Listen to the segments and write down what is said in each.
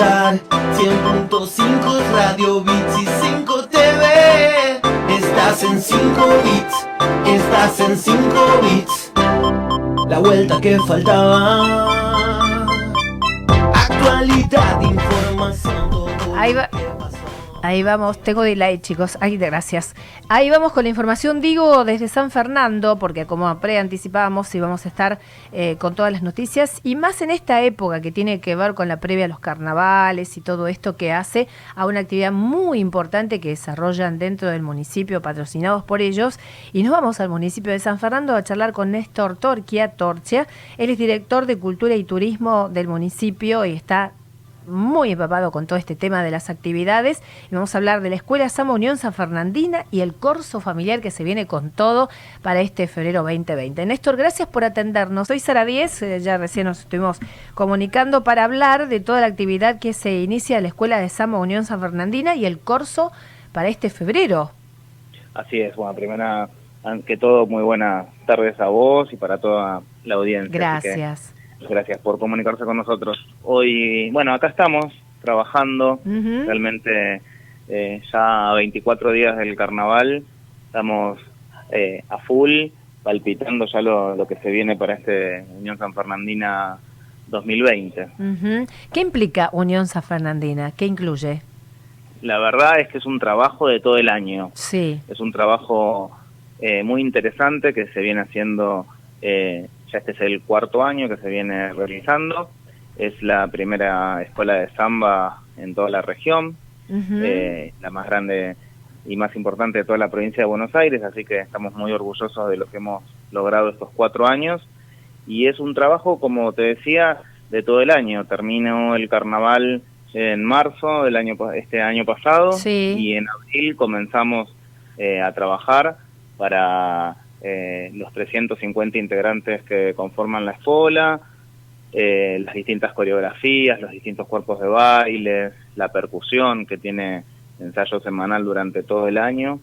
escuchar 100.5 Radio Bits y 5 TV. Estás en 5 bits, estás en 5 bits. La vuelta que faltaba. Actualidad, información, Ahí va. Ahí vamos, tengo delay chicos, ay gracias. Ahí vamos con la información, digo, desde San Fernando, porque como preanticipábamos íbamos a estar eh, con todas las noticias, y más en esta época que tiene que ver con la previa a los carnavales y todo esto que hace a una actividad muy importante que desarrollan dentro del municipio, patrocinados por ellos. Y nos vamos al municipio de San Fernando a charlar con Néstor Torquia Torcia. Él es director de Cultura y Turismo del municipio y está muy empapado con todo este tema de las actividades y vamos a hablar de la Escuela Sama Unión San Fernandina y el corso familiar que se viene con todo para este febrero 2020. Néstor, gracias por atendernos. Soy Sara Díez, eh, ya recién nos estuvimos comunicando para hablar de toda la actividad que se inicia en la Escuela de Sama Unión San Fernandina y el corso para este febrero. Así es, bueno, primera, ante todo, muy buenas tardes a vos y para toda la audiencia. Gracias. Gracias por comunicarse con nosotros. Hoy, bueno, acá estamos trabajando, realmente eh, ya a 24 días del carnaval, estamos eh, a full, palpitando ya lo, lo que se viene para este Unión San Fernandina 2020. Ujú. ¿Qué implica Unión San Fernandina? ¿Qué incluye? La verdad es que es un trabajo de todo el año. Sí. Es un trabajo eh, muy interesante que se viene haciendo, eh, ya este es el cuarto año que se viene realizando. Es la primera escuela de samba en toda la región, eh, la más grande y más importante de toda la provincia de Buenos Aires, así que estamos muy orgullosos de lo que hemos logrado estos cuatro años. Y es un trabajo, como te decía, de todo el año. Terminó el carnaval en marzo del año este año pasado Sí. y en abril comenzamos eh, a trabajar para eh, los 350 integrantes que conforman la escuela, eh, las distintas coreografías, los distintos cuerpos de baile, la percusión que tiene ensayo semanal durante todo el año.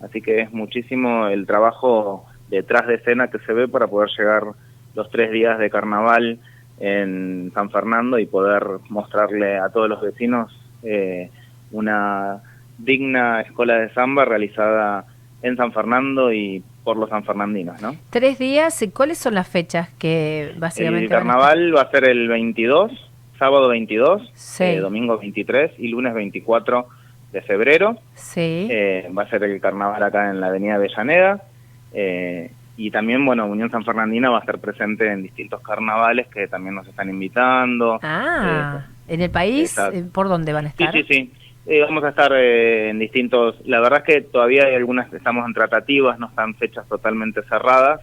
Así que es muchísimo el trabajo detrás de escena que se ve para poder llegar los tres días de carnaval en San Fernando y poder mostrarle a todos los vecinos eh, una digna escuela de samba realizada en San Fernando y por los sanfernandinos, ¿no? Tres días, ¿y ¿cuáles son las fechas que básicamente... El carnaval va a ser el 22, sábado 22, Sí. eh, domingo 23 y lunes 24 de febrero. Sí. Eh, va a ser el carnaval acá en la avenida Avellaneda. eh, y también, bueno, Unión San Fernandina va a estar presente en distintos carnavales que también nos están invitando. ah, ¿en el país? eh, ¿Por dónde van a Sí, estar? sí, sí. Eh, vamos a estar eh, en distintos... La verdad es que todavía hay algunas, estamos en tratativas, no están fechas totalmente cerradas.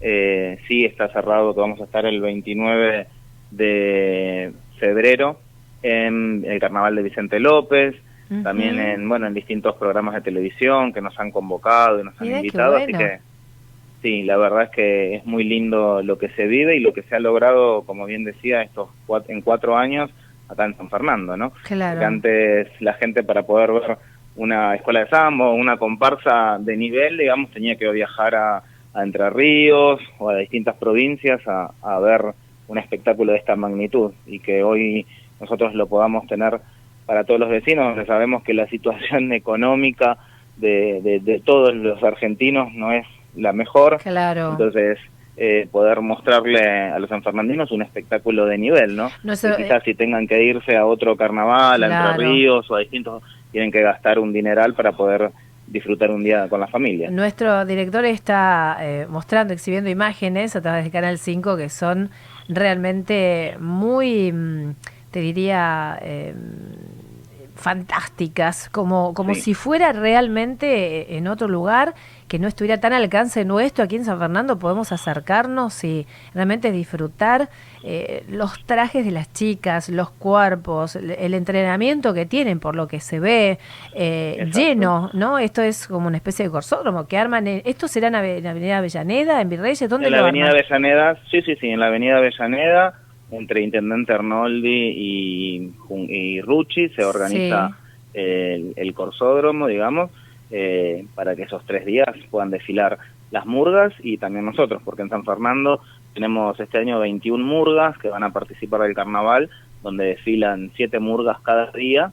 Eh, sí está cerrado que vamos a estar el 29 de febrero en el Carnaval de Vicente López, también en bueno en distintos programas de televisión que nos han convocado y nos han invitado, así que sí, la verdad es que es muy lindo lo que se vive y lo que se ha logrado, como bien decía, estos en cuatro años acá en San Fernando, ¿no? Claro. Porque antes la gente para poder ver una escuela de samba o una comparsa de nivel, digamos, tenía que viajar a, a Entre Ríos o a distintas provincias a, a ver un espectáculo de esta magnitud y que hoy nosotros lo podamos tener para todos los vecinos, donde sabemos que la situación económica de, de, de todos los argentinos no es la mejor. Claro. Entonces, eh, poder mostrarle a los sanfernandinos un espectáculo de nivel, ¿no? No Que quizás si tengan que irse a otro carnaval, a Claro. Entre Ríos o a distintos, tienen que gastar un dineral para poder disfrutar un día con la familia. Nuestro director está eh, mostrando, exhibiendo imágenes a través de Canal 5 que son realmente muy, mm, te diría, eh, fantásticas, como, como Sí. si fuera realmente eh, en otro lugar que no estuviera tan al alcance nuestro. Aquí en San Fernando podemos acercarnos y realmente disfrutar eh, los trajes de las chicas, los cuerpos, el, entrenamiento que tienen por lo que se ve, eh, lleno, ¿no? Esto es como una especie de corsódromo que arman. En, ¿Esto será en, Ave- en Avenida Avellaneda, en Virreyes? ¿Dónde En la lo avenida arman? Avellaneda, sí, sí, sí, en la avenida Avellaneda, entre Intendente Arnoldi y, y Rucci, se organiza el, el corsódromo, digamos, eh, para que esos tres días puedan desfilar las murgas y también nosotros, porque en San Fernando tenemos este año 21 murgas que van a participar del carnaval, donde desfilan siete murgas cada día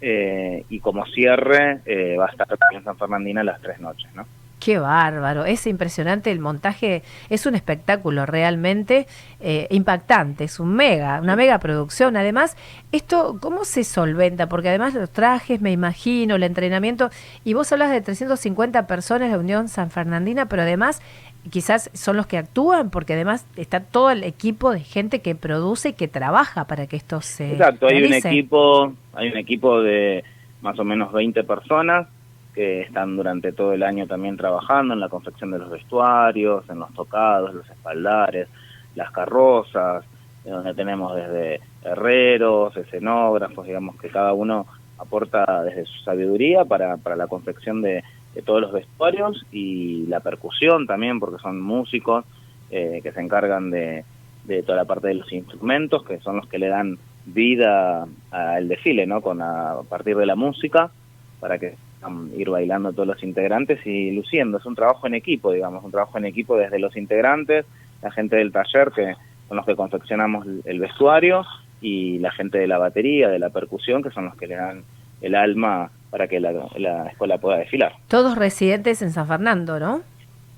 eh, y como cierre eh, va a estar en San Fernandina las tres noches, ¿no? Qué bárbaro, es impresionante el montaje, es un espectáculo realmente eh, impactante, es un mega, una mega producción. Además, esto, ¿cómo se solventa? Porque además los trajes, me imagino, el entrenamiento, y vos hablas de 350 personas de la Unión San Fernandina, pero además quizás son los que actúan, porque además está todo el equipo de gente que produce y que trabaja para que esto se Exacto, hay un equipo, hay un equipo de más o menos 20 personas que están durante todo el año también trabajando en la confección de los vestuarios, en los tocados, los espaldares, las carrozas, donde tenemos desde herreros, escenógrafos, digamos que cada uno aporta desde su sabiduría para, para la confección de, todos los vestuarios y la percusión también, porque son músicos eh, que se encargan de, de toda la parte de los instrumentos, que son los que le dan vida al desfile, ¿no? Con a partir de la música, para que ir bailando todos los integrantes y luciendo. Es un trabajo en equipo, digamos, un trabajo en equipo desde los integrantes, la gente del taller que son los que confeccionamos el vestuario y la gente de la batería, de la percusión, que son los que le dan el alma para que la, escuela pueda desfilar. Todos residentes en San Fernando, ¿no?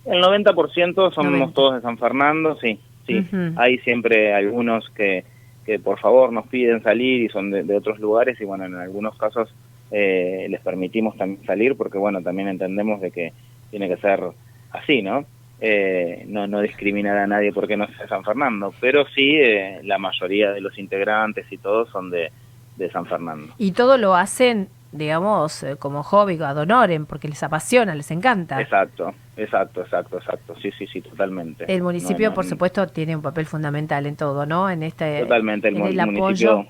El 90% somos todos de San Fernando, sí, sí. Hay siempre algunos que, que por favor nos piden salir y son de otros lugares y bueno, en algunos casos eh, les permitimos también salir porque bueno también entendemos de que tiene que ser así no eh, no no discriminar a nadie porque no sea San Fernando pero sí eh, la mayoría de los integrantes y todos son de, de San Fernando. Y todo lo hacen digamos como hobby ad honorem porque les apasiona les encanta. Exacto exacto exacto exacto. Sí sí sí totalmente. El municipio por supuesto tiene un papel fundamental en todo no en este totalmente el, municipio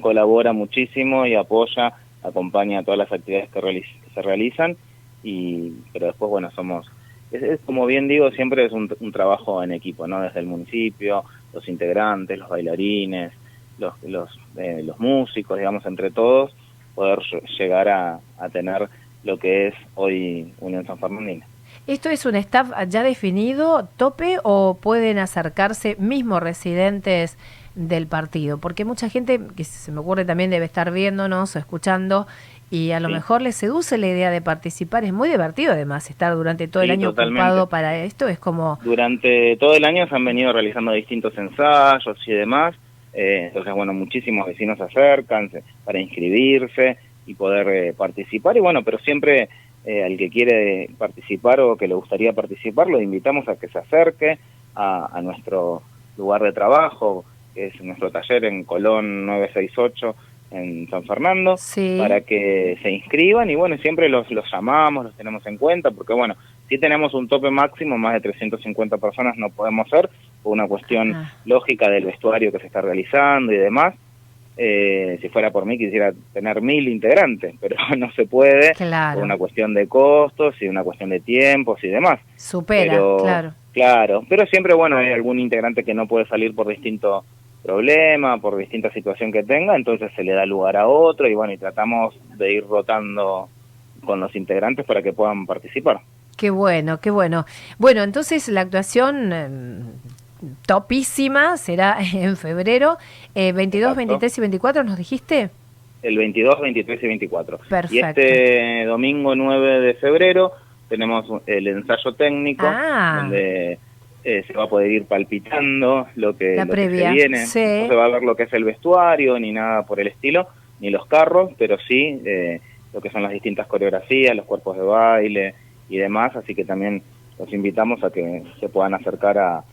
colabora muchísimo y apoya acompaña todas las actividades que, se realizan, y pero después, bueno, somos, es, como bien digo, siempre es un, trabajo en equipo, ¿no? Desde el municipio, los integrantes, los bailarines, los, los, eh, los músicos, digamos, entre todos, poder llegar a, a tener lo que es hoy Unión San Fernandina. ¿Esto es un staff ya definido, tope, o pueden acercarse mismos residentes del partido? Porque mucha gente, que se me ocurre también debe estar viéndonos o escuchando, y a lo mejor les seduce la idea de participar. Es muy divertido además estar durante todo el año ocupado para esto. Es como... Durante todo el año se han venido realizando distintos ensayos y demás. Eh, entonces, bueno, muchísimos vecinos se acercan para inscribirse y poder eh, participar. Y bueno, pero siempre eh, al que quiere participar o que le gustaría participar, lo invitamos a que se acerque a, nuestro lugar de trabajo, que es nuestro taller en Colón 968 en San Fernando, para que se inscriban y bueno, siempre los, los llamamos, los tenemos en cuenta, porque bueno, si tenemos un tope máximo, más de 350 personas no podemos ser, por una cuestión ah. lógica del vestuario que se está realizando y demás, eh, si fuera por mí quisiera tener mil integrantes, pero no se puede por una cuestión de costos y una cuestión de tiempos y demás. Supera, claro. Claro, pero siempre, bueno, hay algún integrante que no puede salir por distinto problema, por distinta situación que tenga, entonces se le da lugar a otro y bueno, y tratamos de ir rotando con los integrantes para que puedan participar. Qué bueno, qué bueno. Bueno, entonces la actuación em, topísima, será en febrero. Eh, 22, 23 y 24, ¿nos dijiste? El 22, 23 y 24. Perfecto. Y este domingo 9 de febrero tenemos el ensayo técnico, ah. donde eh, se va a poder ir palpitando lo que, La previa. viene. No se va a ver lo que es el vestuario, ni nada por el estilo, ni los carros, pero sí eh, lo que son las distintas coreografías, los cuerpos de baile y demás, así que también los invitamos a que se puedan acercar a,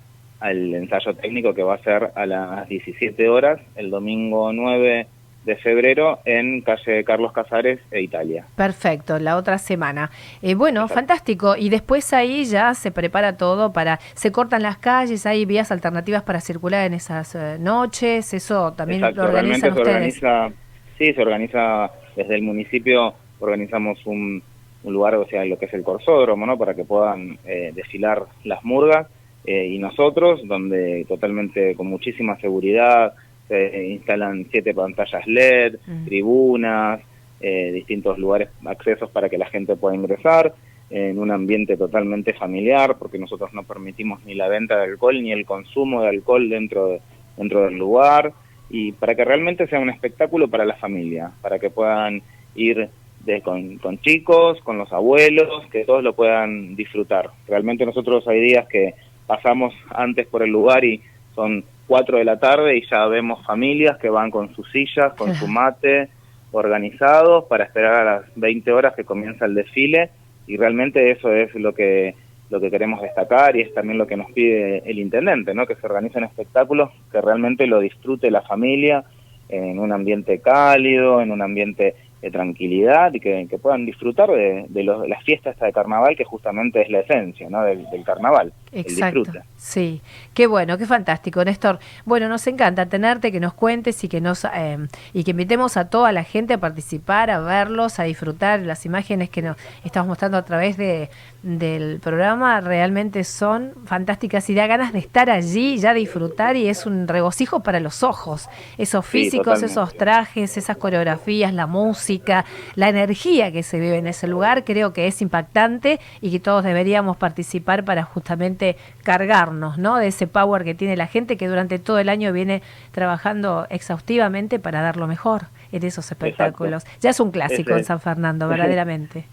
al ensayo técnico que va a ser a las 17 horas el domingo 9 de febrero en calle Carlos Casares e Italia. Perfecto, la otra semana. Eh, bueno, fantástico. Y después ahí ya se prepara todo para, se cortan las calles, hay vías alternativas para circular en esas eh, noches, eso también lo organizan ustedes. Se organiza, sí, se organiza desde el municipio, organizamos un, lugar, o sea, lo que es el corsódromo, ¿no? Para que puedan eh, desfilar las murgas eh, y nosotros, donde totalmente con muchísima seguridad se instalan siete pantallas LED, mm. tribunas, eh, distintos lugares, accesos para que la gente pueda ingresar en un ambiente totalmente familiar, porque nosotros no permitimos ni la venta de alcohol ni el consumo de alcohol dentro, dentro del lugar. y para que realmente sea un espectáculo para la familia, para que puedan ir de, con, con, chicos, con los abuelos, que todos lo puedan disfrutar. Realmente nosotros hay días que pasamos antes por el lugar y son 4 de la tarde y ya vemos familias que van con sus sillas, con su mate, organizados para esperar a las 20 horas que comienza el desfile y realmente eso es lo que lo que queremos destacar y es también lo que nos pide el intendente, ¿no? que se organicen espectáculos que realmente lo disfrute la familia en un ambiente cálido, en un ambiente de tranquilidad y que, puedan disfrutar de, de, los, las fiestas de carnaval, que justamente es la esencia ¿no? del, carnaval. Exacto. Sí, qué bueno, qué fantástico, Néstor. Bueno, nos encanta tenerte, que nos cuentes y que nos eh, y que invitemos a toda la gente a participar, a verlos, a disfrutar las imágenes que nos estamos mostrando a través de, del programa. Realmente son fantásticas y da ganas de estar allí, ya disfrutar y es un regocijo para los ojos. Esos físicos, esos trajes, esas coreografías, la música, la energía que se vive en ese lugar, creo que es impactante y que todos deberíamos participar para justamente cargarnos ¿no? de ese power que tiene la gente que durante todo el año viene trabajando exhaustivamente para dar lo mejor en esos espectáculos. Ya es un clásico en San Fernando, verdaderamente.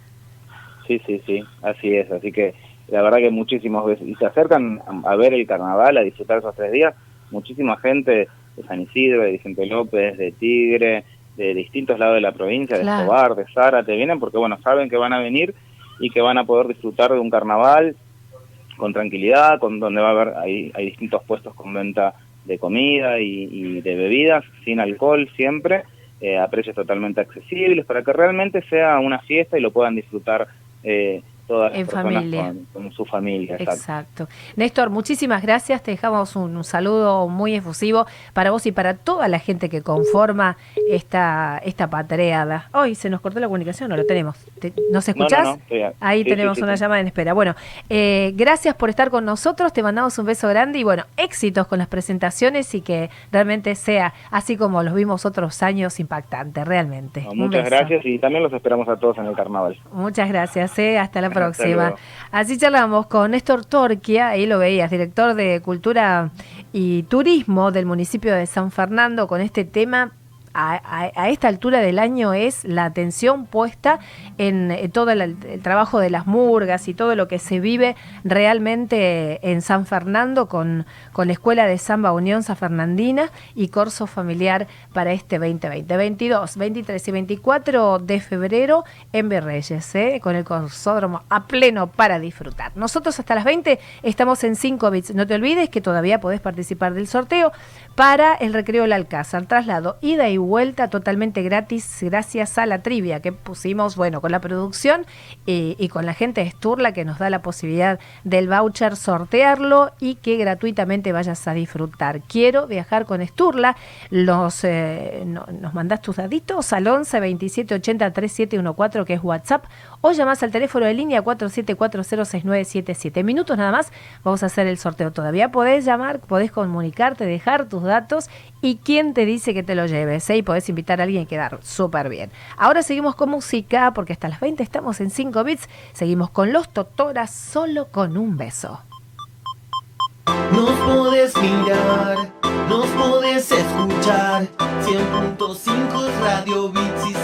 Sí, sí, sí, así es. Así que la verdad que muchísimos veces, y se acercan a, ver el carnaval, a disfrutar esos tres días, muchísima gente de San Isidro, de Vicente López, de Tigre, de distintos lados de la provincia, de Escobar, de Zárate, vienen porque, bueno, saben que van a venir y que van a poder disfrutar de un carnaval con tranquilidad, con donde va a haber, hay, hay distintos puestos con venta de comida y, de bebidas, sin alcohol siempre, eh, a precios totalmente accesibles, para que realmente sea una fiesta y lo puedan disfrutar eh, todas las familia. Con, su familia. Exacto. Néstor, muchísimas gracias. Te dejamos un, saludo muy efusivo para vos y para toda la gente que conforma esta, esta patreada. Hoy se nos cortó la comunicación, no lo tenemos. ¿Nos escuchás? Ahí tenemos una llamada en espera. Bueno, eh, gracias por estar con nosotros. Te mandamos un beso grande y bueno, éxitos con las presentaciones y que realmente sea así como los vimos otros años impactante, realmente. muchas gracias y también los esperamos a todos en el carnaval. Muchas gracias. Eh. Hasta la próxima. Así charlamos con Néstor Torquia, ahí lo veías, director de Cultura y Turismo del municipio de San Fernando, con este tema a, esta altura del año es la atención puesta en, eh, todo el, trabajo de las murgas y todo lo que se vive realmente en San Fernando con, con la Escuela de Samba Unión San Fernandina y Corso Familiar para este 2020. 22, 23 y 24 de febrero en Berreyes, ¿eh? con el Corsódromo a pleno para disfrutar. Nosotros hasta las 20 estamos en 5 bits. No te olvides que todavía podés participar del sorteo para el recreo del Alcázar, traslado, ida y totalmente gratis gracias a la trivia que pusimos, bueno, con la producción y con la gente de Sturla que nos da la posibilidad del voucher sortearlo y que gratuitamente vayas a disfrutar. Quiero viajar con Sturla, los, eh, nos mandás tus daditos al 11 27 80 3714 que es WhatsApp o llamás al teléfono de línea 47406977. Minutos nada más, vamos a hacer el sorteo. Todavía podés llamar, podés comunicarte, dejar tus datos y quién te dice que te lo lleves. Y podés invitar a alguien y quedar súper bien. Ahora seguimos con música porque hasta las 20 estamos en 5 bits. Seguimos con los Totoras solo con un beso. Nos podés mirar, nos podés escuchar. 100.5 Radio Bits y